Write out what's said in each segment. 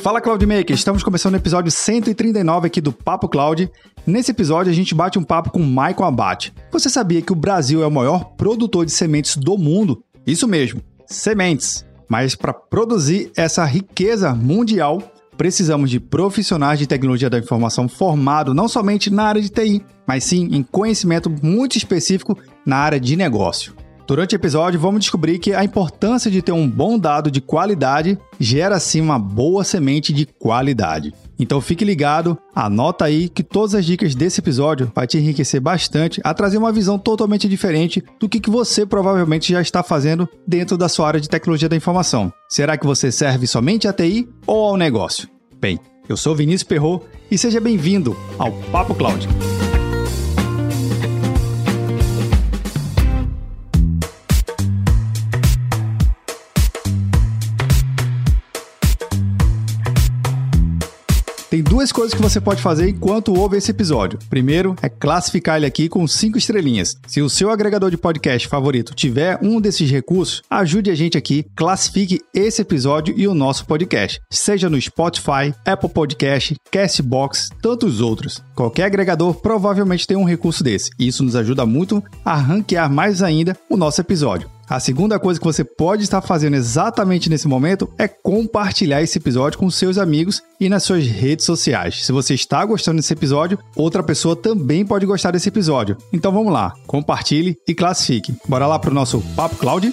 Fala Cloudmaker, estamos começando o episódio 139 aqui do Papo Cloud. Nesse episódio a gente bate um papo com Michael Abate. Você sabia que o Brasil é o maior produtor de sementes do mundo? Isso mesmo, sementes. Mas para produzir essa riqueza mundial, precisamos de profissionais de tecnologia da informação formados não somente na área de TI, mas sim em conhecimento muito específico na área de negócio. Durante o episódio, vamos descobrir que a importância de ter um bom dado de qualidade gera sim uma boa semente de qualidade. Então fique ligado, anota aí que todas as dicas desse episódio vai te enriquecer bastante a trazer uma visão totalmente diferente do que, você provavelmente já está fazendo dentro da sua área de tecnologia da informação. Será que você serve somente a TI ou ao negócio? Bem, eu sou Vinícius Perro e seja bem-vindo ao Papo Cloud. Duas coisas que você pode fazer enquanto ouve esse episódio. Primeiro é classificar ele aqui com cinco estrelinhas. Se o seu agregador de podcast favorito tiver um desses recursos, ajude a gente aqui, classifique esse episódio e o nosso podcast. Seja no Spotify, Apple Podcast, Castbox, tantos outros. Qualquer agregador provavelmente tem um recurso desse. Isso nos ajuda muito a ranquear mais ainda o nosso episódio. A segunda coisa que você pode estar fazendo exatamente nesse momento é compartilhar esse episódio com seus amigos e nas suas redes sociais. Se você está gostando desse episódio, outra pessoa também pode gostar desse episódio. Então vamos lá, compartilhe e classifique. Bora lá para o nosso Papo Cloud?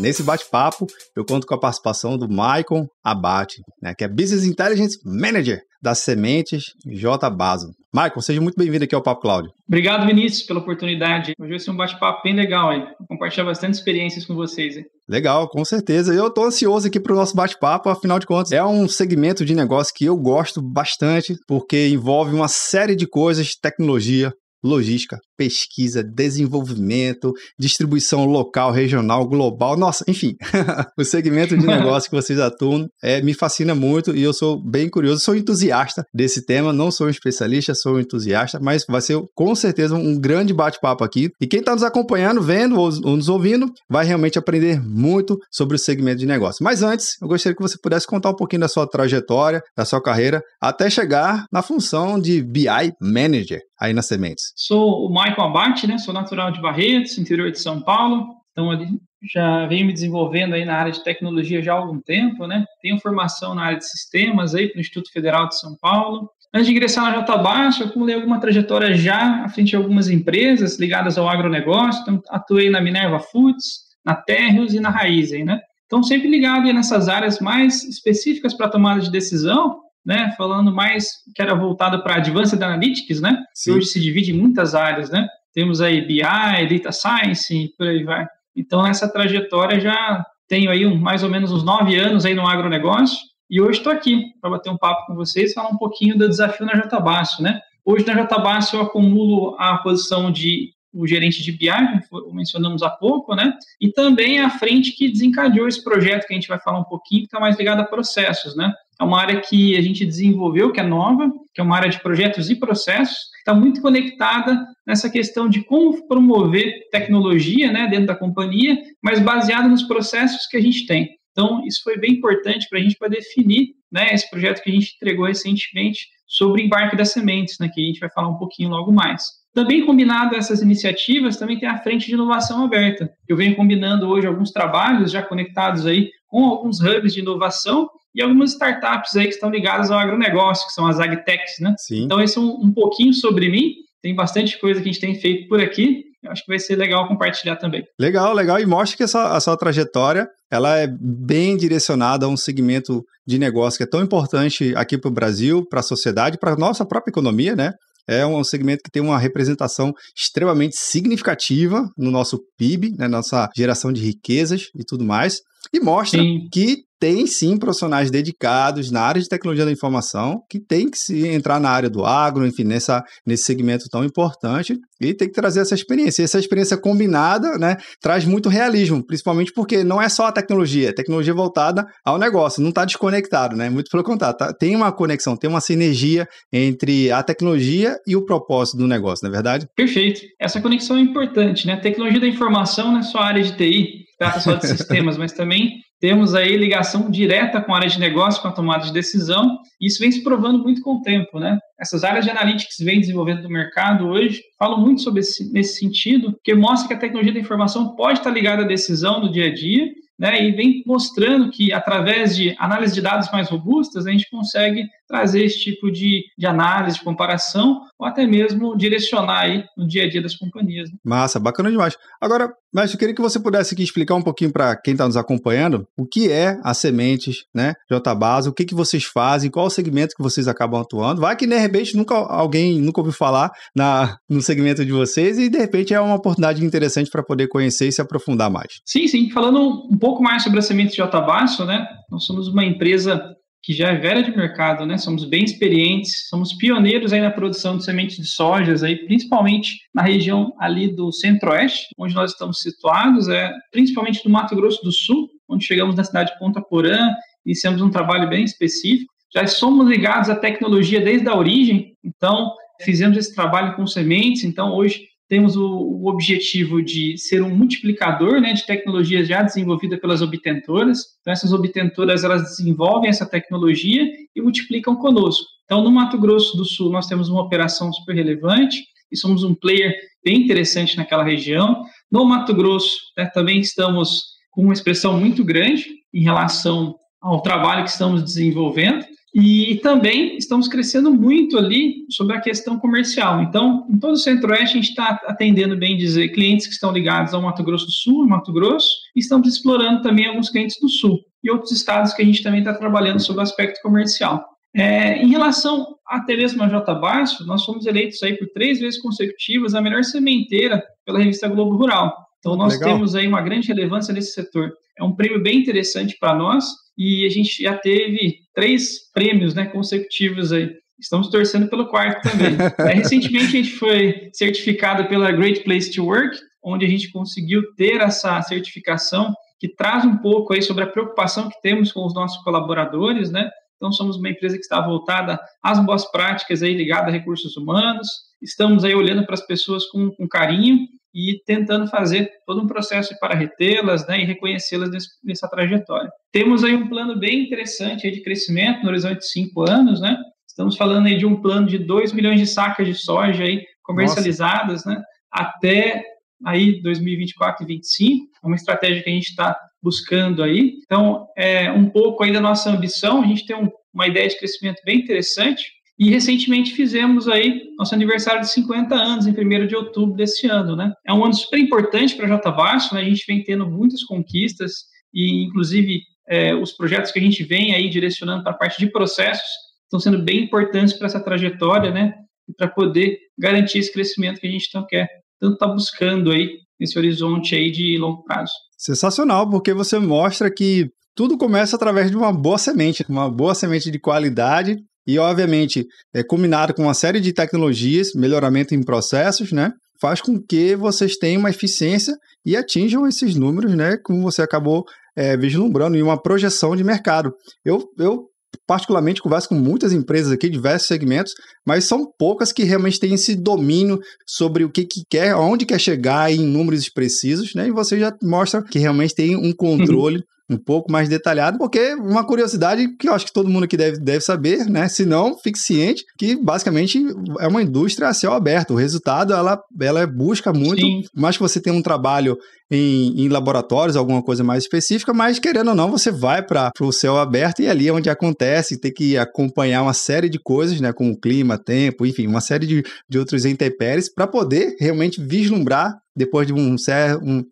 Nesse bate-papo, eu conto com a participação do Michael Abate, né, que é Business Intelligence Manager das Sementes J Baso. Michael, seja muito bem-vindo aqui ao Papo Cláudio. Obrigado, Vinícius, pela oportunidade. Hoje vai ser um bate-papo bem legal aí. Vou compartilhar bastante experiências com vocês. Hein? Legal, com certeza. Eu estou ansioso aqui para o nosso bate-papo, afinal de contas, é um segmento de negócio que eu gosto bastante, porque envolve uma série de coisas, tecnologia, logística, pesquisa, desenvolvimento, distribuição local, regional, global, nossa, enfim, o segmento de negócio que vocês atuam é, me fascina muito e eu sou bem curioso, sou entusiasta desse tema, não sou um especialista, sou um entusiasta, mas vai ser com certeza um grande bate-papo aqui. E quem está nos acompanhando, vendo ou, ou nos ouvindo, vai realmente aprender muito sobre o segmento de negócio. Mas antes, eu gostaria que você pudesse contar um pouquinho da sua trajetória, da sua carreira, até chegar na função de BI Manager aí nas sementes. Sou o Michael Abate, né? Sou natural de Barretos, interior de São Paulo. Então, ali já venho me desenvolvendo aí na área de tecnologia já há algum tempo, né? Tenho formação na área de sistemas aí o Instituto Federal de São Paulo. Antes de ingressar na Jatabaixo, eu acumulei alguma trajetória já à frente de algumas empresas ligadas ao agronegócio. Então, atuei na Minerva Foods, na Terrios e na Raizen, né? Então, sempre ligado nessas áreas mais específicas para tomada de decisão, né, falando mais que era voltado para Advanced Analytics, né, Sim. que hoje se divide em muitas áreas, né, temos aí BI, Data Science e por aí vai. Então, nessa trajetória já tenho aí um, mais ou menos uns nove anos aí no agronegócio e hoje estou aqui para bater um papo com vocês, falar um pouquinho do desafio na Jatabaço, né. Hoje na Jatabaço eu acumulo a posição de o gerente de BI, como mencionamos há pouco, né? E também a frente que desencadeou esse projeto que a gente vai falar um pouquinho, que está mais ligado a processos, né? É uma área que a gente desenvolveu, que é nova, que é uma área de projetos e processos, que está muito conectada nessa questão de como promover tecnologia né, dentro da companhia, mas baseada nos processos que a gente tem. Então, isso foi bem importante para a gente para definir né, esse projeto que a gente entregou recentemente sobre embarque das sementes, né, que a gente vai falar um pouquinho logo mais. Também combinado a essas iniciativas, também tem a frente de inovação aberta. Eu venho combinando hoje alguns trabalhos já conectados aí com alguns hubs de inovação e algumas startups aí que estão ligadas ao agronegócio, que são as agtechs, né? Sim. Então, esse é um, um pouquinho sobre mim. Tem bastante coisa que a gente tem feito por aqui. Eu acho que vai ser legal compartilhar também. Legal, legal. E mostra que essa, a sua trajetória ela é bem direcionada a um segmento de negócio que é tão importante aqui para o Brasil, para a sociedade, para a nossa própria economia, né? É um segmento que tem uma representação extremamente significativa no nosso PIB, né, nossa geração de riquezas e tudo mais, e mostra Sim. que tem sim profissionais dedicados na área de tecnologia da informação que tem que se entrar na área do agro, enfim, nessa, nesse segmento tão importante e tem que trazer essa experiência. E essa experiência combinada, né, traz muito realismo, principalmente porque não é só a tecnologia, é tecnologia voltada ao negócio, não está desconectado, né? Muito pelo contrário, tá, tem uma conexão, tem uma sinergia entre a tecnologia e o propósito do negócio, não é verdade? Perfeito. Essa conexão é importante, né? A tecnologia da informação não é só a área de TI, trata só de sistemas, mas também temos aí ligação direta com a área de negócio, com a tomada de decisão, e isso vem se provando muito com o tempo, né? Essas áreas de analytics vêm desenvolvendo no mercado hoje, falam muito sobre esse, nesse sentido, que mostra que a tecnologia da informação pode estar ligada à decisão no dia a dia, né, e vem mostrando que, através de análise de dados mais robustas, a gente consegue trazer esse tipo de, de análise, de comparação, ou até mesmo direcionar aí no dia a dia das companhias. Né? Massa, bacana demais. Agora, mestre, eu queria que você pudesse aqui explicar um pouquinho para quem está nos acompanhando o que é a Sementes, né, Base, o que, que vocês fazem, qual o segmento que vocês acabam atuando. Vai que, de repente, nunca, alguém nunca ouviu falar na, no segmento de vocês e, de repente, é uma oportunidade interessante para poder conhecer e se aprofundar mais. Sim, sim. Falando um pouco mais sobre a Sementes Base, né, nós somos uma empresa que já é velha de mercado, né? Somos bem experientes, somos pioneiros aí na produção de sementes de sojas, aí, principalmente na região ali do centro-oeste, onde nós estamos situados, é, principalmente no Mato Grosso do Sul, onde chegamos na cidade de Ponta Porã, iniciamos um trabalho bem específico. Já somos ligados à tecnologia desde a origem, então fizemos esse trabalho com sementes, então hoje temos o, o, objetivo de ser um multiplicador né, de tecnologias já desenvolvida pelas obtentoras. Então, essas obtentoras elas desenvolvem essa tecnologia e multiplicam conosco. Então, no Mato Grosso do Sul, nós temos uma operação super relevante e somos um player bem interessante naquela região. No Mato Grosso, né, também estamos com uma expressão muito grande em relação ao trabalho que estamos desenvolvendo. E também estamos crescendo muito ali sobre a questão comercial. Então, em todo o Centro-Oeste, a gente está atendendo, bem dizer, clientes que estão ligados ao Mato Grosso do Sul, Mato Grosso, e estamos explorando também alguns clientes do Sul e outros estados que a gente também está trabalhando sobre o aspecto comercial. É, em relação até mesmo a J Baixo, nós fomos eleitos aí por três vezes consecutivas a melhor sementeira pela revista Globo Rural. Então, nós Legal. temos aí uma grande relevância nesse setor. É um prêmio bem interessante para nós e a gente já teve três prêmios né, consecutivos aí. Estamos torcendo pelo quarto também. é, recentemente a gente foi certificado pela Great Place to Work, onde a gente conseguiu ter essa certificação que traz um pouco aí sobre a preocupação que temos com os nossos colaboradores, né? Então somos uma empresa que está voltada às boas práticas aí ligada a recursos humanos. Estamos aí olhando para as pessoas com, com carinho e tentando fazer todo um processo para retê-las né, e reconhecê-las nessa trajetória. Temos aí um plano bem interessante de crescimento no horizonte de cinco anos, né? Estamos falando aí de um plano de 2 milhões de sacas de soja aí comercializadas, né? Até aí 2024 e 2025. É uma estratégia que a gente está buscando aí. Então, é um pouco aí da nossa ambição. A gente tem um, uma ideia de crescimento bem interessante e recentemente fizemos aí nosso aniversário de 50 anos, em 1 de outubro desse ano, né? É um ano super importante para a J Baixo, né? A gente vem tendo muitas conquistas e, inclusive, é, os projetos que a gente vem aí direcionando para a parte de processos estão sendo bem importantes para essa trajetória, né? Para poder garantir esse crescimento que a gente tanto quer, tanto está buscando aí nesse horizonte aí de longo prazo. Sensacional, porque você mostra que tudo começa através de uma boa semente, uma boa semente de qualidade e, obviamente, é, combinado com uma série de tecnologias, melhoramento em processos, né? Faz com que vocês tenham uma eficiência e atinjam esses números, né? Como você acabou é, vislumbrando em uma projeção de mercado. Eu, eu particularmente converso com muitas empresas aqui, diversos segmentos, mas são poucas que realmente têm esse domínio sobre o que, que quer, aonde quer chegar em números precisos, né? E você já mostra que realmente tem um controle um pouco mais detalhado, porque uma curiosidade que eu acho que todo mundo aqui deve, deve saber, né? Se não, fique ciente que basicamente é uma indústria a céu aberto. O resultado, ela, ela busca muito, Sim. mais que você tenha um trabalho em, em, laboratórios, alguma coisa mais específica, mas querendo ou não, você vai para o céu aberto e ali é onde acontece, tem que acompanhar uma série de coisas, né? Como clima, tempo, enfim, uma série de, de outros intempéries, para poder realmente vislumbrar depois de um,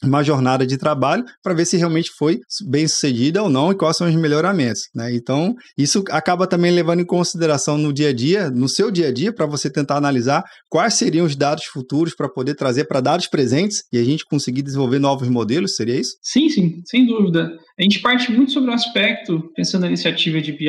uma jornada de trabalho, para ver se realmente foi bem sucedida ou não e quais são os melhoramentos. Né? Então, isso acaba também levando em consideração no dia a dia, no seu dia a dia, para você tentar analisar quais seriam os dados futuros para poder trazer para dados presentes e a gente conseguir desenvolver novos modelos, seria isso? Sim, sim, sem dúvida. A gente parte muito sobre o aspecto, pensando na iniciativa de BI,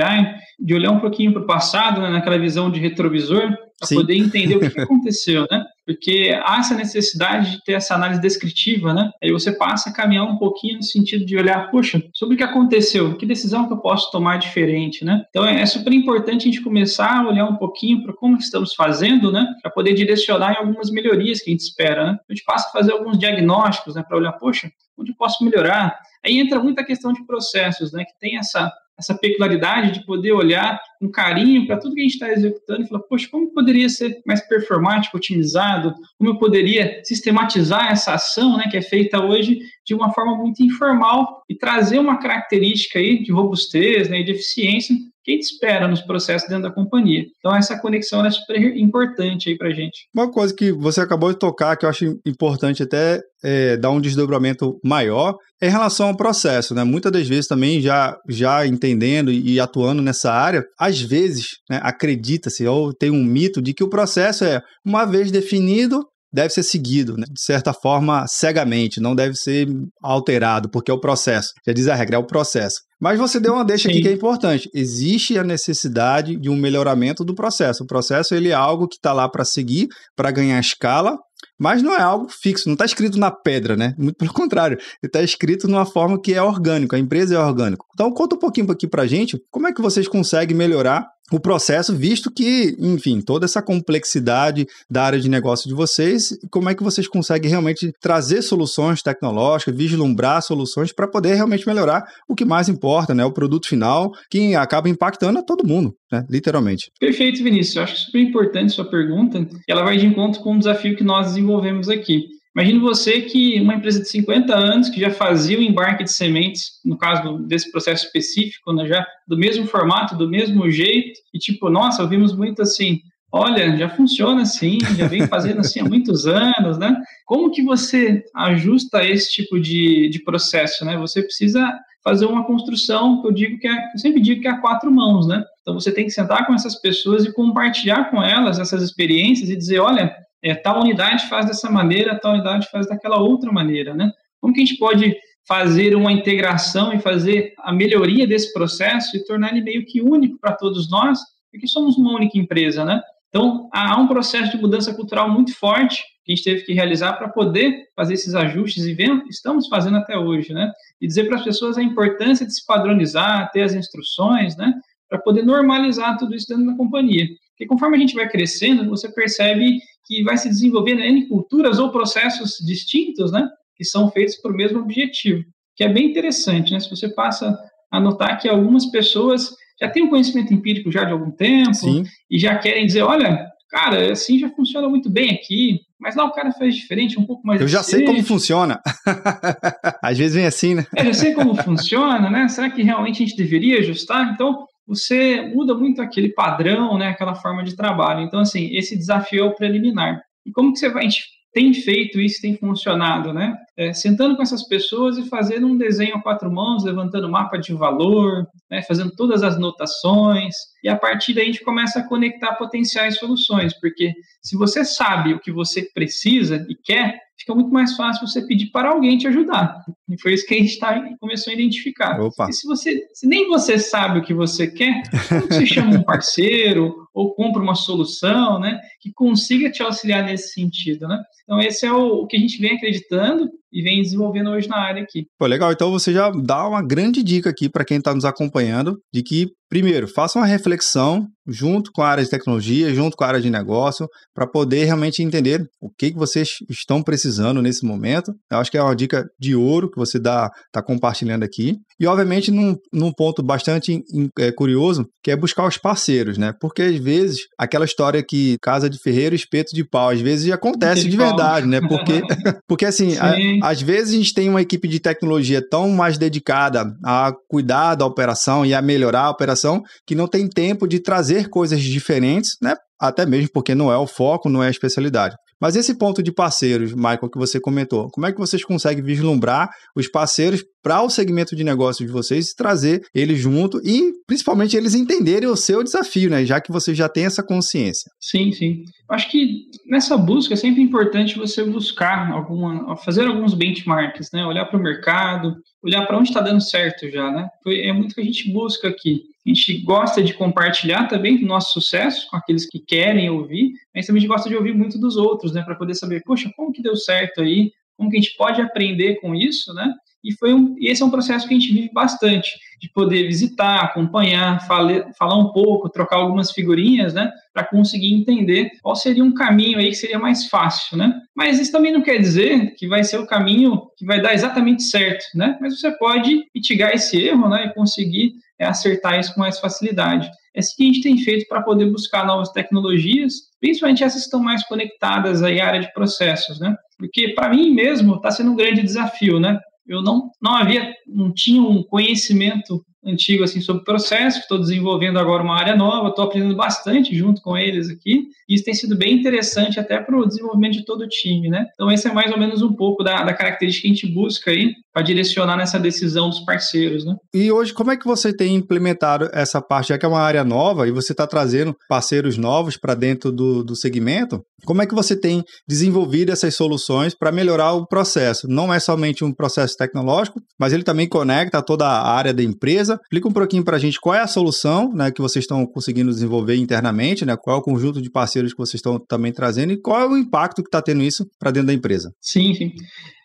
de olhar um pouquinho para o passado, né, naquela visão de retrovisor, para poder entender o que aconteceu, né? Porque há essa necessidade de ter essa análise descritiva, né? Aí você passa a caminhar um pouquinho no sentido de olhar, poxa, sobre o que aconteceu, que decisão que eu posso tomar diferente, né? Então é, super importante a gente começar a olhar um pouquinho para como estamos fazendo, né? Para poder direcionar em algumas melhorias que a gente espera, né? A gente passa a fazer alguns diagnósticos, né? Para olhar, poxa, onde eu posso melhorar? Aí entra muita questão de processos, né? Que tem essa essa peculiaridade de poder olhar com carinho para tudo que a gente está executando e falar, poxa, como poderia ser mais performático, otimizado? Como eu poderia sistematizar essa ação, né, que é feita hoje de uma forma muito informal e trazer uma característica aí de robustez, né, de eficiência que a gente espera nos processos dentro da companhia. Então, essa conexão é super importante aí para a gente. Uma coisa que você acabou de tocar, que eu acho importante até é, dar um desdobramento maior, é em relação ao processo. Né? Muitas das vezes também, já, já entendendo e atuando nessa área, às vezes né, acredita-se ou tem um mito de que o processo é, uma vez definido, deve ser seguido, né? de certa forma, cegamente, não deve ser alterado, porque é o processo. Já diz a regra, é o processo. Mas você deu uma deixa Sim. aqui que é importante. Existe a necessidade de um melhoramento do processo. O processo ele é algo que está lá para seguir, para ganhar escala, mas não é algo fixo, não está escrito na pedra, né? Muito pelo contrário, está escrito numa forma que é orgânico, a empresa é orgânica. Então, conta um pouquinho aqui para gente como é que vocês conseguem melhorar o processo, visto que, enfim, toda essa complexidade da área de negócio de vocês, como é que vocês conseguem realmente trazer soluções tecnológicas, vislumbrar soluções para poder realmente melhorar o que mais importa, né? O produto final, que acaba impactando a todo mundo, né? Literalmente. Perfeito, Vinícius. Eu acho super importante sua pergunta. Ela vai de encontro com um desafio que nós desenvolvemos aqui. Imagine você que uma empresa de 50 anos que já fazia o embarque de sementes, no caso desse processo específico, né, já do mesmo formato, do mesmo jeito, e tipo, nossa, ouvimos muito assim, olha, já funciona assim, já vem fazendo assim há muitos anos, né? Como que você ajusta esse tipo de, de processo, né? Você precisa fazer uma construção que eu digo que é, eu sempre digo que é a quatro mãos, né? Então você tem que sentar com essas pessoas e compartilhar com elas essas experiências e dizer, olha, é, tal unidade faz dessa maneira, tal unidade faz daquela outra maneira, né? Como que a gente pode fazer uma integração e fazer a melhoria desse processo e tornar ele meio que único para todos nós, porque somos uma única empresa, né? Então, há um processo de mudança cultural muito forte que a gente teve que realizar para poder fazer esses ajustes e vendo, estamos fazendo até hoje, né? E dizer para as pessoas a importância de se padronizar, ter as instruções, né? Para poder normalizar tudo isso dentro da companhia. Porque conforme a gente vai crescendo, você percebe que vai se desenvolvendo em culturas ou processos distintos, né? Que são feitos para o mesmo objetivo, que é bem interessante, né? Se você passa a notar que algumas pessoas já têm um conhecimento empírico já de algum tempo Sim. e já querem dizer, olha, cara, assim já funciona muito bem aqui, mas lá o cara faz diferente, um pouco mais Eu já sei como funciona. Às vezes vem assim, né? É, já sei como funciona, né? Será que realmente a gente deveria ajustar? Então, você muda muito aquele padrão, né, aquela forma de trabalho. Então, assim, esse desafio é o preliminar. E como que você vai, tem feito isso, tem funcionado, né? É, sentando com essas pessoas e fazendo um desenho a quatro mãos, levantando mapa de valor, né, fazendo todas as notações, e a partir daí a gente começa a conectar potenciais soluções, porque se você sabe o que você precisa e quer, fica muito mais fácil você pedir para alguém te ajudar. E foi isso que a gente tá, começou a identificar. Opa. E se você se nem você sabe o que você quer, como você chama um parceiro ou compra uma solução, né, que consiga te auxiliar nesse sentido, né? Então esse é o, o que a gente vem acreditando e vem desenvolvendo hoje na área aqui. Pô, legal. Então você já dá uma grande dica aqui para quem está nos acompanhando de que Primeiro, faça uma reflexão junto com a área de tecnologia, junto com a área de negócio, para poder realmente entender o que, que vocês estão precisando nesse momento. Eu acho que é uma dica de ouro que você está compartilhando aqui. E, obviamente, num, num ponto bastante é, curioso, que é buscar os parceiros, né? Porque, às vezes, aquela história que casa de ferreiro, espeto de pau, às vezes acontece de, de verdade, né? Porque, porque assim, a, às vezes a gente tem uma equipe de tecnologia tão mais dedicada a cuidar da operação e a melhorar a operação que não tem tempo de trazer coisas diferentes, né? Até mesmo porque não é o foco, não é a especialidade. Mas esse ponto de parceiros, Michael, que você comentou, como é que vocês conseguem vislumbrar os parceiros para o segmento de negócio de vocês e trazer eles junto e principalmente eles entenderem o seu desafio, né? Já que você já tem essa consciência. Sim, sim. Acho que nessa busca é sempre importante você buscar alguma, fazer alguns benchmarks, né? Olhar para o mercado, olhar para onde está dando certo já, né? É muito que a gente busca aqui. A gente gosta de compartilhar também o nosso sucesso com aqueles que querem ouvir, mas também a gente gosta de ouvir muito dos outros, né? Para poder saber, poxa, como que deu certo aí? Como que a gente pode aprender com isso, né? E, foi um, e esse é um processo que a gente vive bastante, de poder visitar, acompanhar, fale, falar um pouco, trocar algumas figurinhas, né, para conseguir entender qual seria um caminho aí que seria mais fácil, né? Mas isso também não quer dizer que vai ser o caminho que vai dar exatamente certo, né? Mas você pode mitigar esse erro, né, e conseguir é, acertar isso com mais facilidade. É assim que a gente tem feito para poder buscar novas tecnologias, principalmente essas que estão mais conectadas aí à área de processos, né? Porque para mim mesmo está sendo um grande desafio, né? eu não, não havia, não tinha um conhecimento antigo assim sobre processo, estou desenvolvendo agora uma área nova, estou aprendendo bastante junto com eles aqui, e isso tem sido bem interessante até para o desenvolvimento de todo o time, né? Então esse é mais ou menos um pouco da, da característica que a gente busca aí para direcionar nessa decisão dos parceiros, né? E hoje, como é que você tem implementado essa parte, já que é uma área nova e você está trazendo parceiros novos para dentro do, do segmento, como é que você tem desenvolvido essas soluções para melhorar o processo? Não é somente um processo tecnológico, mas ele também conecta toda a área da empresa. Explica um pouquinho para a gente qual é a solução né, que vocês estão conseguindo desenvolver internamente, né, qual é o conjunto de parceiros que vocês estão também trazendo e qual é o impacto que está tendo isso para dentro da empresa. Sim, sim.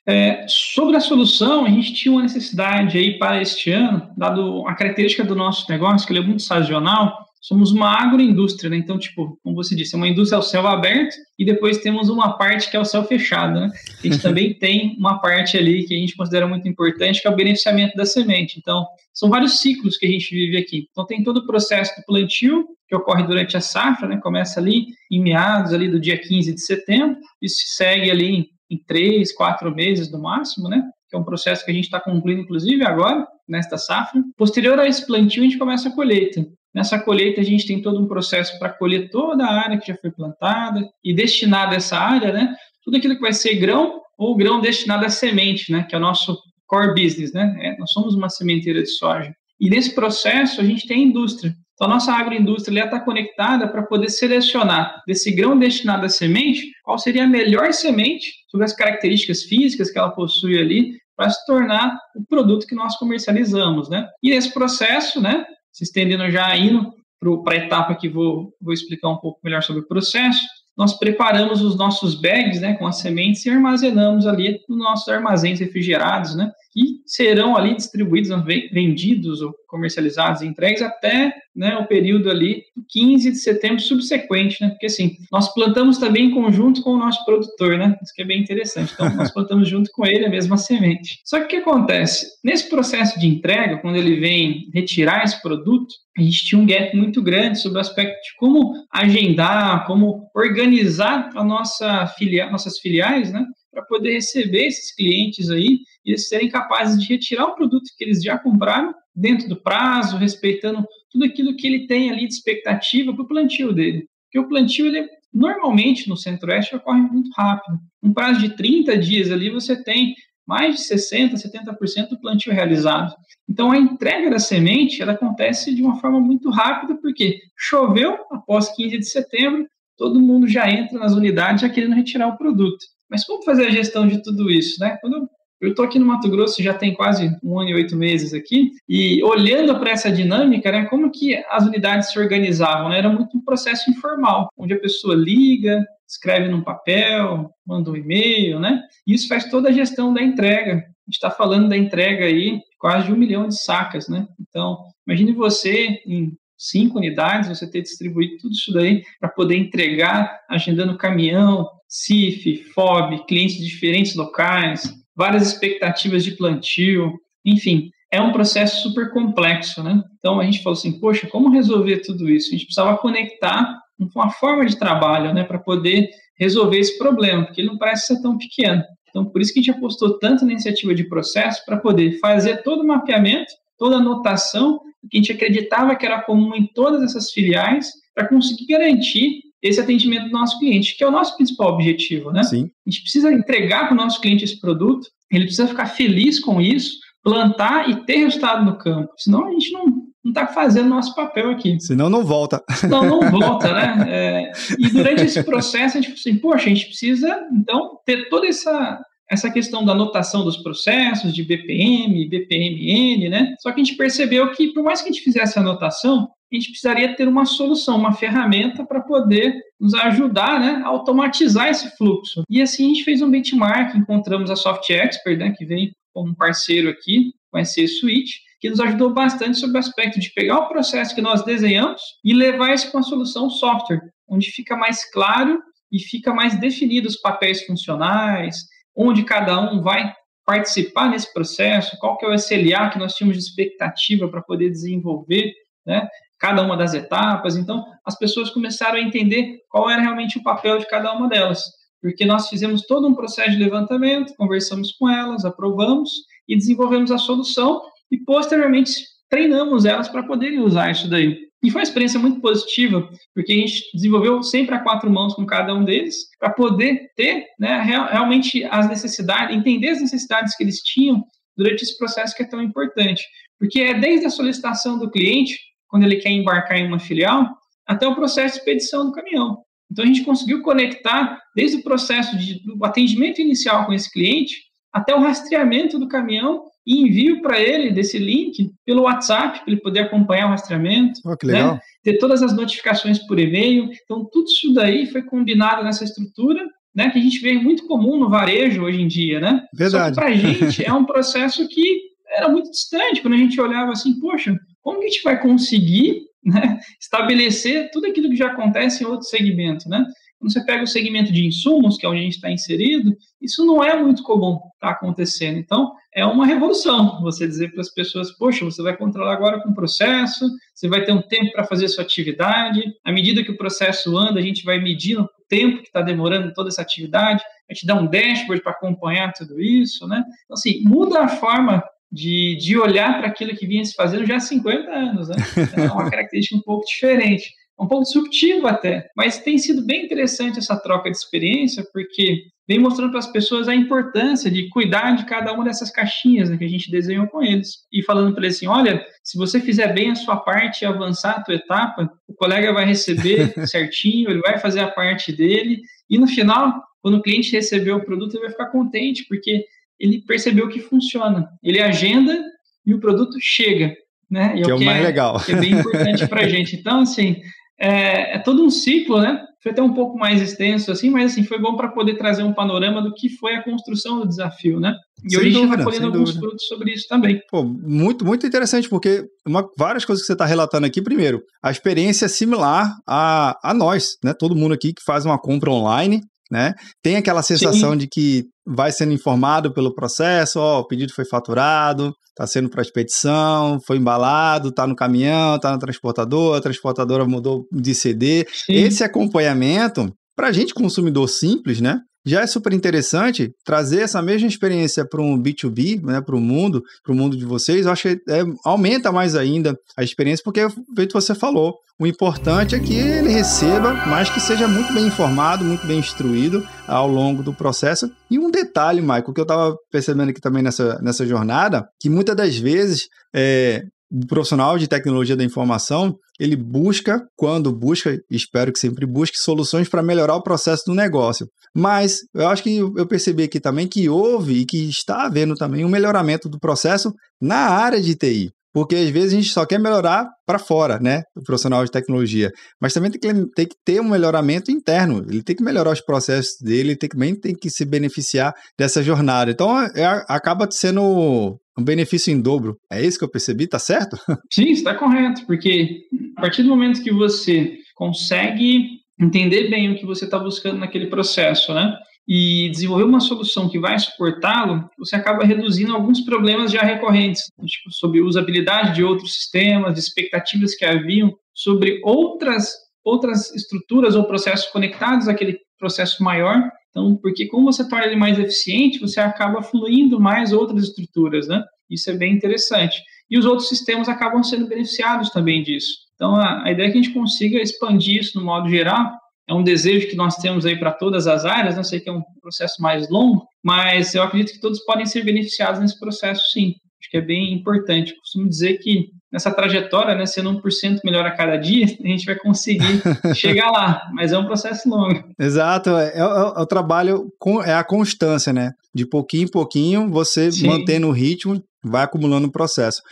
É, sobre a solução, a gente tinha uma necessidade aí para este ano, dado a característica do nosso negócio, que ele é muito sazonal, somos uma agroindústria, né? Então, tipo, como você disse, é uma indústria ao céu aberto e depois temos uma parte que é o céu fechado, né? A gente também tem uma parte ali que a gente considera muito importante, que é o beneficiamento da semente. Então, são vários ciclos que a gente vive aqui. Então, tem todo o processo do plantio, que ocorre durante a safra, né? Começa ali em meados ali do dia 15 de setembro e se segue ali em três, quatro meses no máximo, né? Que é um processo que a gente está concluindo, inclusive, agora, nesta safra. Posterior a esse plantio, a gente começa a colheita. Nessa colheita, a gente tem todo um processo para colher toda a área que já foi plantada e destinada a essa área, né? Tudo aquilo que vai ser grão ou grão destinado a semente, né? Que é o nosso core business, né? É, nós somos uma sementeira de soja. E nesse processo, a gente tem a indústria. Então, a nossa agroindústria está conectada para poder selecionar desse grão destinado à semente qual seria a melhor semente, sobre as características físicas que ela possui ali, para se tornar o produto que nós comercializamos, né? E nesse processo, né, se estendendo já indo para a etapa que vou, vou explicar um pouco melhor sobre o processo, nós preparamos os nossos bags né, com as sementes e armazenamos ali nos nossos armazéns refrigerados, né? que serão ali distribuídos, vendidos ou comercializados e entregues até né, o período ali 15 de setembro subsequente, né? Porque assim, nós plantamos também em conjunto com o nosso produtor, né? Isso que é bem interessante. Então, nós plantamos junto com ele a mesma semente. Só que o que acontece? Nesse processo de entrega, quando ele vem retirar esse produto, a gente tinha um gap muito grande sobre o aspecto de como agendar, como organizar a nossa filia nossas filiais, né? para poder receber esses clientes aí e eles serem capazes de retirar o produto que eles já compraram dentro do prazo, respeitando tudo aquilo que ele tem ali de expectativa para o plantio dele. Porque o plantio, ele, normalmente no Centro-Oeste, ocorre muito rápido. Um prazo de 30 dias ali, você tem mais de 60%, 70% do plantio realizado. Então, a entrega da semente ela acontece de uma forma muito rápida, porque choveu após 15 de setembro, todo mundo já entra nas unidades já querendo retirar o produto. Mas como fazer a gestão de tudo isso, né? Quando eu estou aqui no Mato Grosso já tem quase um ano e oito meses aqui, e olhando para essa dinâmica, né, como que as unidades se organizavam? Né? Era muito um processo informal, onde a pessoa liga, escreve num papel, manda um e-mail, né? E isso faz toda a gestão da entrega. A gente está falando da entrega aí quase de um milhão de sacas, né? Então, imagine você em cinco unidades, você ter distribuído tudo isso daí para poder entregar, agendando caminhão, CIF, FOB, clientes de diferentes locais, várias expectativas de plantio, enfim, é um processo super complexo, né? Então a gente falou assim, poxa, como resolver tudo isso? A gente precisava conectar uma forma de trabalho, né, para poder resolver esse problema, porque ele não parece ser tão pequeno. Então por isso que a gente apostou tanto na iniciativa de processo para poder fazer todo o mapeamento, toda a anotação que a gente acreditava que era comum em todas essas filiais, para conseguir garantir esse atendimento do nosso cliente, que é o nosso principal objetivo, né? Sim. A gente precisa entregar para o nosso cliente esse produto, ele precisa ficar feliz com isso, plantar e ter resultado no campo. Senão a gente não não está fazendo nosso papel aqui. Senão não volta. Senão não volta, né? É, e durante esse processo a gente falou assim, poxa, a gente precisa então ter toda essa essa questão da anotação dos processos de BPM, BPMN, né? Só que a gente percebeu que por mais que a gente fizesse a anotação, a gente precisaria ter uma solução, uma ferramenta para poder nos ajudar né, a automatizar esse fluxo. E assim a gente fez um benchmark, encontramos a Soft Expert, né, que vem como parceiro aqui com a SC Suite, que nos ajudou bastante sobre o aspecto de pegar o processo que nós desenhamos e levar isso para uma solução software, onde fica mais claro e fica mais definido os papéis funcionais, onde cada um vai participar nesse processo, qual que é o SLA que nós tínhamos de expectativa para poder desenvolver, né? Cada uma das etapas. Então, as pessoas começaram a entender qual era realmente o papel de cada uma delas, porque nós fizemos todo um processo de levantamento, conversamos com elas, aprovamos e desenvolvemos a solução e posteriormente treinamos elas para poderem usar isso daí. E foi uma experiência muito positiva, porque a gente desenvolveu sempre a quatro mãos com cada um deles, para poder ter né, realmente as necessidades, entender as necessidades que eles tinham durante esse processo que é tão importante. Porque é desde a solicitação do cliente, quando ele quer embarcar em uma filial, até o processo de expedição do caminhão. Então a gente conseguiu conectar desde o processo de, do atendimento inicial com esse cliente até o rastreamento do caminhão e envio para ele desse link pelo WhatsApp, para ele poder acompanhar o rastreamento. Oh, que legal. Né? Ter todas as notificações por e-mail. Então, tudo isso daí foi combinado nessa estrutura, né, que a gente vê muito comum no varejo hoje em dia, né? Verdade. Para a gente é um processo que era muito distante, quando a gente olhava assim, poxa, como que a gente vai conseguir né, estabelecer tudo aquilo que já acontece em outro segmento, né? Quando você pega o segmento de insumos, que é onde a gente está inserido, isso não é muito comum estar tá acontecendo. Então, é uma revolução você dizer para as pessoas: poxa, você vai controlar agora com o processo, você vai ter um tempo para fazer a sua atividade. À medida que o processo anda, a gente vai medindo o tempo que está demorando toda essa atividade, a gente dá um dashboard para acompanhar tudo isso, né? Então, assim, muda a forma de, de olhar para aquilo que vinha se fazendo já há 50 anos, né? Então, é uma característica um pouco diferente um pouco disruptivo até, mas tem sido bem interessante essa troca de experiência, porque vem mostrando para as pessoas a importância de cuidar de cada uma dessas caixinhas né, que a gente desenhou com eles. E falando para eles assim, olha, se você fizer bem a sua parte e avançar a tua etapa, o colega vai receber certinho, ele vai fazer a parte dele, e no final, quando o cliente receber o produto, ele vai ficar contente, porque ele percebeu que funciona. Ele agenda e o produto chega. Né? E é que é o mais é, legal. Que é bem importante para a gente. Então, assim, é, é, todo um ciclo, né? Foi até um pouco mais extenso, assim, mas assim, foi bom para poder trazer um panorama do que foi a construção do desafio, né? E sem hoje dúvida, a gente está colhendo alguns frutos sobre isso também. Pô, muito, muito interessante, porque uma, várias coisas que você está relatando aqui, primeiro, a experiência é similar a, a nós, né? Todo mundo aqui que faz uma compra online, né? Tem aquela sensação Sim. de que vai sendo informado pelo processo, ó, o pedido foi faturado, está sendo para expedição, foi embalado, está no caminhão, está no transportador, a transportadora mudou de CD. Sim. Esse acompanhamento, para a gente consumidor simples, né? Já é super interessante trazer essa mesma experiência para um B2B, né, para o mundo, para o mundo de vocês. Eu acho que é, aumenta mais ainda a experiência, porque, feito você falou, o importante é que ele receba, mas que seja muito bem informado, muito bem instruído ao longo do processo. E um detalhe, Michael, que eu estava percebendo aqui também nessa, nessa jornada, que muitas das vezes é, o profissional de tecnologia da informação, ele busca, quando busca, espero que sempre busque, soluções para melhorar o processo do negócio. Mas eu acho que eu percebi aqui também que houve e que está havendo também um melhoramento do processo na área de TI. Porque às vezes a gente só quer melhorar para fora, né? O profissional de tecnologia. Mas também tem que, tem que ter um melhoramento interno. Ele tem que melhorar os processos dele, ele também tem que se beneficiar dessa jornada. Então é, acaba sendo um benefício em dobro. É isso que eu percebi, tá certo? Sim, está correto, porque a partir do momento que você consegue entender bem o que você está buscando naquele processo, né? E desenvolver uma solução que vai suportá-lo, você acaba reduzindo alguns problemas já recorrentes, tipo, sobre usabilidade de outros sistemas, de expectativas que haviam sobre outras, outras estruturas ou processos conectados àquele processo maior. Então, porque como você torna ele mais eficiente, você acaba fluindo mais outras estruturas, né? Isso é bem interessante. E os outros sistemas acabam sendo beneficiados também disso. Então, a, a ideia é que a gente consiga expandir isso no modo geral é um desejo que nós temos aí para todas as áreas, não né? sei que é um processo mais longo, mas eu acredito que todos podem ser beneficiados nesse processo, sim. Acho que é bem importante. Eu costumo dizer que nessa trajetória, né, sendo 1% melhor a cada dia, a gente vai conseguir chegar lá, mas é um processo longo. Exato, é, é, é, o trabalho, é a constância, né? De pouquinho em pouquinho, você Sim. mantendo o ritmo, vai acumulando o processo.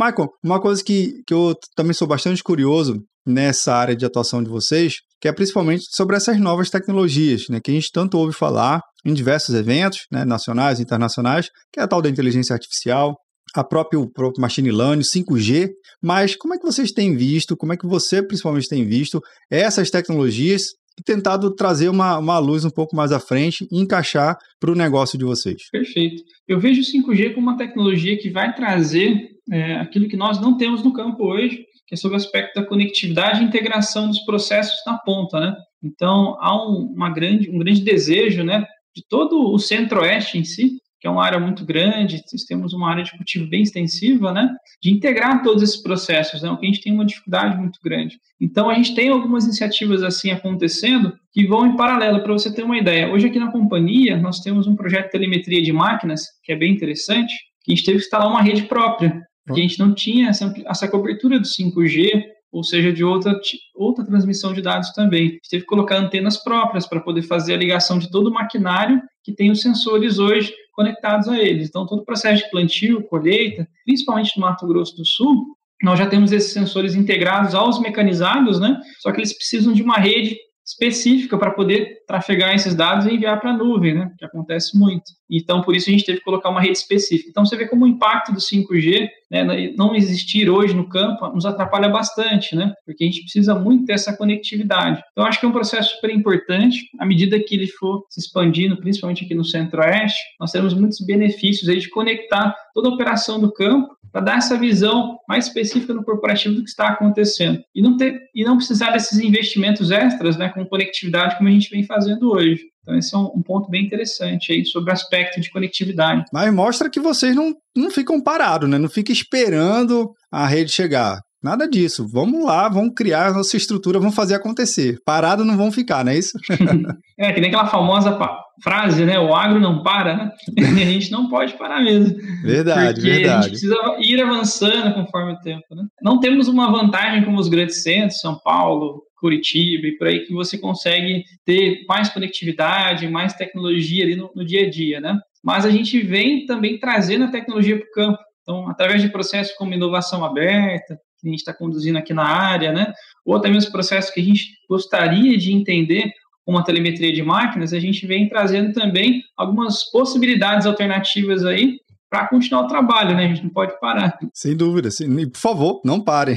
Michael, uma coisa que, que eu também sou bastante curioso nessa área de atuação de vocês, que é principalmente sobre essas novas tecnologias, né, que a gente tanto ouve falar em diversos eventos, né, nacionais e internacionais, que é a tal da inteligência artificial, a própria, o próprio machine learning, 5G, mas como é que vocês têm visto, como é que você principalmente tem visto essas tecnologias e tentado trazer uma, uma luz um pouco mais à frente e encaixar para o negócio de vocês? Perfeito. Eu vejo o 5G como uma tecnologia que vai trazer é, aquilo que nós não temos no campo hoje, que é sobre o aspecto da conectividade e integração dos processos na ponta, né? Então, há um, uma grande, um grande desejo, né, de todo o centro-oeste em si, que é uma área muito grande, temos uma área de cultivo bem extensiva, né, de integrar todos esses processos, né, a gente tem uma dificuldade muito grande. Então, a gente tem algumas iniciativas assim acontecendo que vão em paralelo, para você ter uma ideia. Hoje aqui na companhia, nós temos um projeto de telemetria de máquinas, que é bem interessante, que a gente teve que instalar uma rede própria porque a gente não tinha essa, essa cobertura do 5G, ou seja, de outra, outra transmissão de dados também. A gente teve que colocar antenas próprias para poder fazer a ligação de todo o maquinário que tem os sensores hoje conectados a eles. Então, todo o processo de plantio, colheita, principalmente no Mato Grosso do Sul, nós já temos esses sensores integrados aos mecanizados, né? Só que eles precisam de uma rede específica para poder trafegar esses dados e enviar para a nuvem, né? Que acontece muito. Então, por isso a gente teve que colocar uma rede específica. Então, você vê como o impacto do 5G, né, não existir hoje no campo, nos atrapalha bastante, né? Porque a gente precisa muito dessa conectividade. Então, acho que é um processo super importante. À medida que ele for se expandindo, principalmente aqui no Centro-Oeste, nós teremos muitos benefícios aí de conectar toda a operação do campo para dar essa visão mais específica no corporativo do que está acontecendo e não ter e não precisar desses investimentos extras, né, com conectividade como a gente vem fazendo hoje. Então esse é um, um ponto bem interessante aí sobre o aspecto de conectividade. Mas mostra que vocês não, não ficam parados, né? Não fica esperando a rede chegar. Nada disso. Vamos lá, vamos criar a nossa estrutura, vamos fazer acontecer. Parado não vão ficar, não é isso? é, que nem aquela famosa frase, né? O agro não para, né? a gente não pode parar mesmo. Verdade, porque verdade. A gente precisa ir avançando conforme o tempo, né? Não temos uma vantagem como os grandes centros, São Paulo, Curitiba e por aí, que você consegue ter mais conectividade, mais tecnologia ali no, no dia a dia, né? Mas a gente vem também trazendo a tecnologia para o campo. Então, através de processos como inovação aberta, que a gente está conduzindo aqui na área, né? ou até mesmo processos que a gente gostaria de entender como a telemetria de máquinas, a gente vem trazendo também algumas possibilidades alternativas aí para continuar o trabalho, né? A gente não pode parar. Sem dúvida, sim. E, por favor, não parem.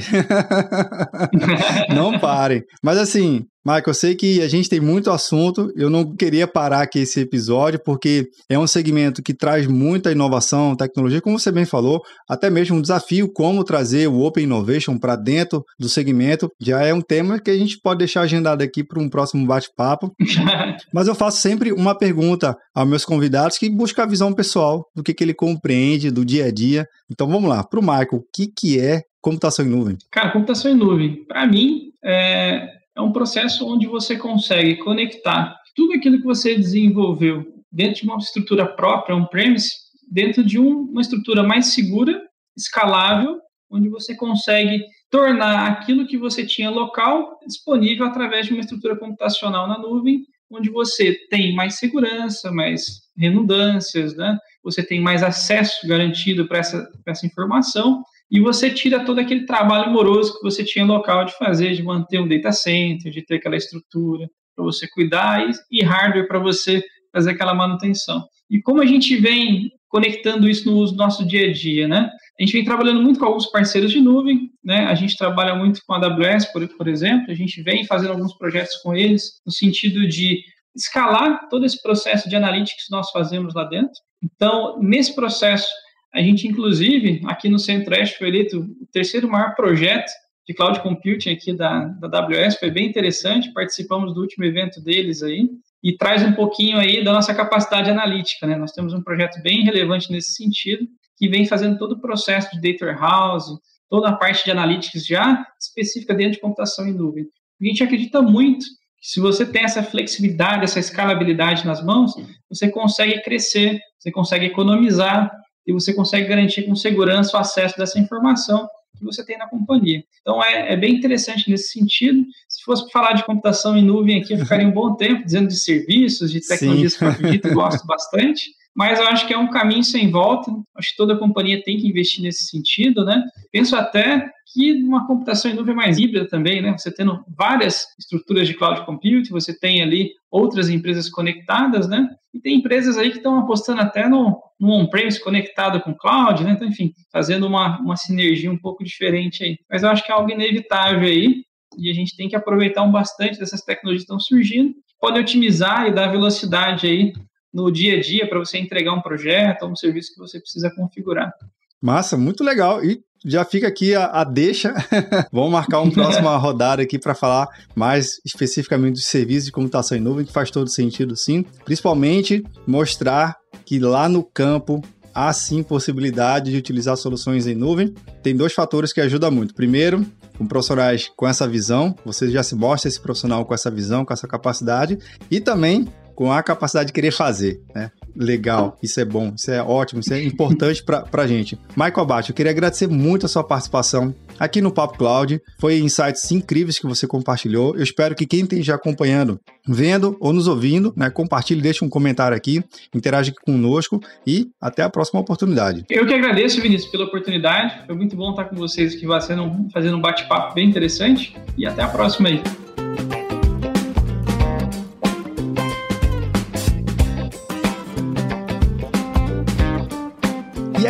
não parem. Mas assim, Michael, eu sei que a gente tem muito assunto, eu não queria parar aqui esse episódio, porque é um segmento que traz muita inovação, tecnologia, como você bem falou, até mesmo um desafio como trazer o Open Innovation para dentro do segmento, já é um tema que a gente pode deixar agendado aqui para um próximo bate-papo. Mas eu faço sempre uma pergunta aos meus convidados que busca a visão pessoal do que, que ele compreende do dia a dia. Então vamos lá, para o Michael, o que, que é computação em nuvem? Cara, computação em nuvem, para mim, é é um processo onde você consegue conectar tudo aquilo que você desenvolveu dentro de uma estrutura própria, on-premise, dentro de um, uma estrutura mais segura, escalável, onde você consegue tornar aquilo que você tinha local disponível através de uma estrutura computacional na nuvem, onde você tem mais segurança, mais redundâncias, né? você tem mais acesso garantido para essa, essa informação e você tira todo aquele trabalho moroso que você tinha local de fazer, de manter um data center, de ter aquela estrutura para você cuidar e, e hardware para você fazer aquela manutenção. E como a gente vem conectando isso no nosso dia a dia, né? A gente vem trabalhando muito com alguns parceiros de nuvem, né? A gente trabalha muito com a AWS, por, por exemplo, a gente vem fazendo alguns projetos com eles no sentido de escalar todo esse processo de analytics que nós fazemos lá dentro. Então, nesse processo, a gente, inclusive, aqui no Centro-Oeste foi eleito o terceiro maior projeto de cloud computing aqui da, da AWS, foi bem interessante, participamos do último evento deles aí, e traz um pouquinho aí da nossa capacidade analítica, né? Nós temos um projeto bem relevante nesse sentido, que vem fazendo todo o processo de data warehouse, toda a parte de analytics já específica dentro de computação em nuvem. A gente acredita muito que se você tem essa flexibilidade, essa escalabilidade nas mãos, você consegue crescer, você consegue economizar e você consegue garantir com segurança o acesso dessa informação que você tem na companhia. Então é, é, bem interessante nesse sentido. Se fosse falar de computação em nuvem aqui, eu ficaria um bom tempo dizendo de serviços, de tecnologias Sim. que eu acredito e gosto bastante mas eu acho que é um caminho sem volta. Acho que toda companhia tem que investir nesse sentido, né? Penso até que uma computação em nuvem mais híbrida também, né? Você tendo várias estruturas de cloud computing, você tem ali outras empresas conectadas, né? E tem empresas aí que estão apostando até no, no on-premise conectado com cloud, né? Então, enfim, fazendo uma, uma sinergia um pouco diferente aí. Mas eu acho que é algo inevitável aí e a gente tem que aproveitar um bastante dessas tecnologias que estão surgindo, podem otimizar e dar velocidade aí no dia a dia para você entregar um projeto ou um serviço que você precisa configurar. Massa, muito legal. E já fica aqui a, a deixa. Vamos marcar uma próxima rodada aqui para falar mais especificamente dos serviços de computação em nuvem, que faz todo sentido sim. Principalmente mostrar que lá no campo há sim possibilidade de utilizar soluções em nuvem. Tem dois fatores que ajudam muito. Primeiro, com profissionais com essa visão, você já se mostra esse profissional com essa visão, com essa capacidade, e também com a capacidade de querer fazer, né? Legal, isso é bom, isso é ótimo, isso é importante para a gente. Michael Abate, eu queria agradecer muito a sua participação aqui no Papo Cloud. Foi insights incríveis que você compartilhou. Eu espero que quem esteja acompanhando, vendo ou nos ouvindo, né, compartilhe, deixe um comentário aqui, interage conosco e até a próxima oportunidade. Eu que agradeço, Vinícius, pela oportunidade. Foi muito bom estar com vocês aqui fazendo um bate-papo bem interessante e até a próxima aí.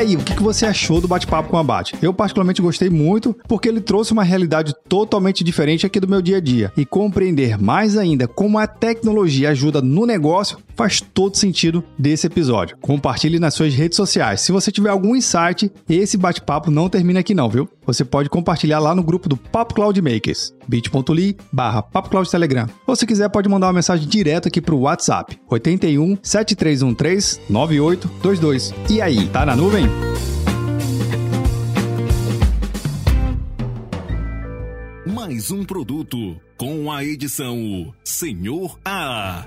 Aí, o que você achou do bate-papo com o Abate? Eu particularmente gostei muito porque ele trouxe uma realidade totalmente diferente aqui do meu dia a dia. E compreender mais ainda como a tecnologia ajuda no negócio faz todo sentido desse episódio. Compartilhe nas suas redes sociais. Se você tiver algum insight, esse bate-papo não termina aqui não, viu? Você pode compartilhar lá no grupo do Papo Cloud Makers, bit.ly barra Cloud Telegram. Ou se quiser, pode mandar uma mensagem direto aqui pro WhatsApp, 81 7313 9822. E aí, tá na nuvem? Mais um produto com a edição Senhor A.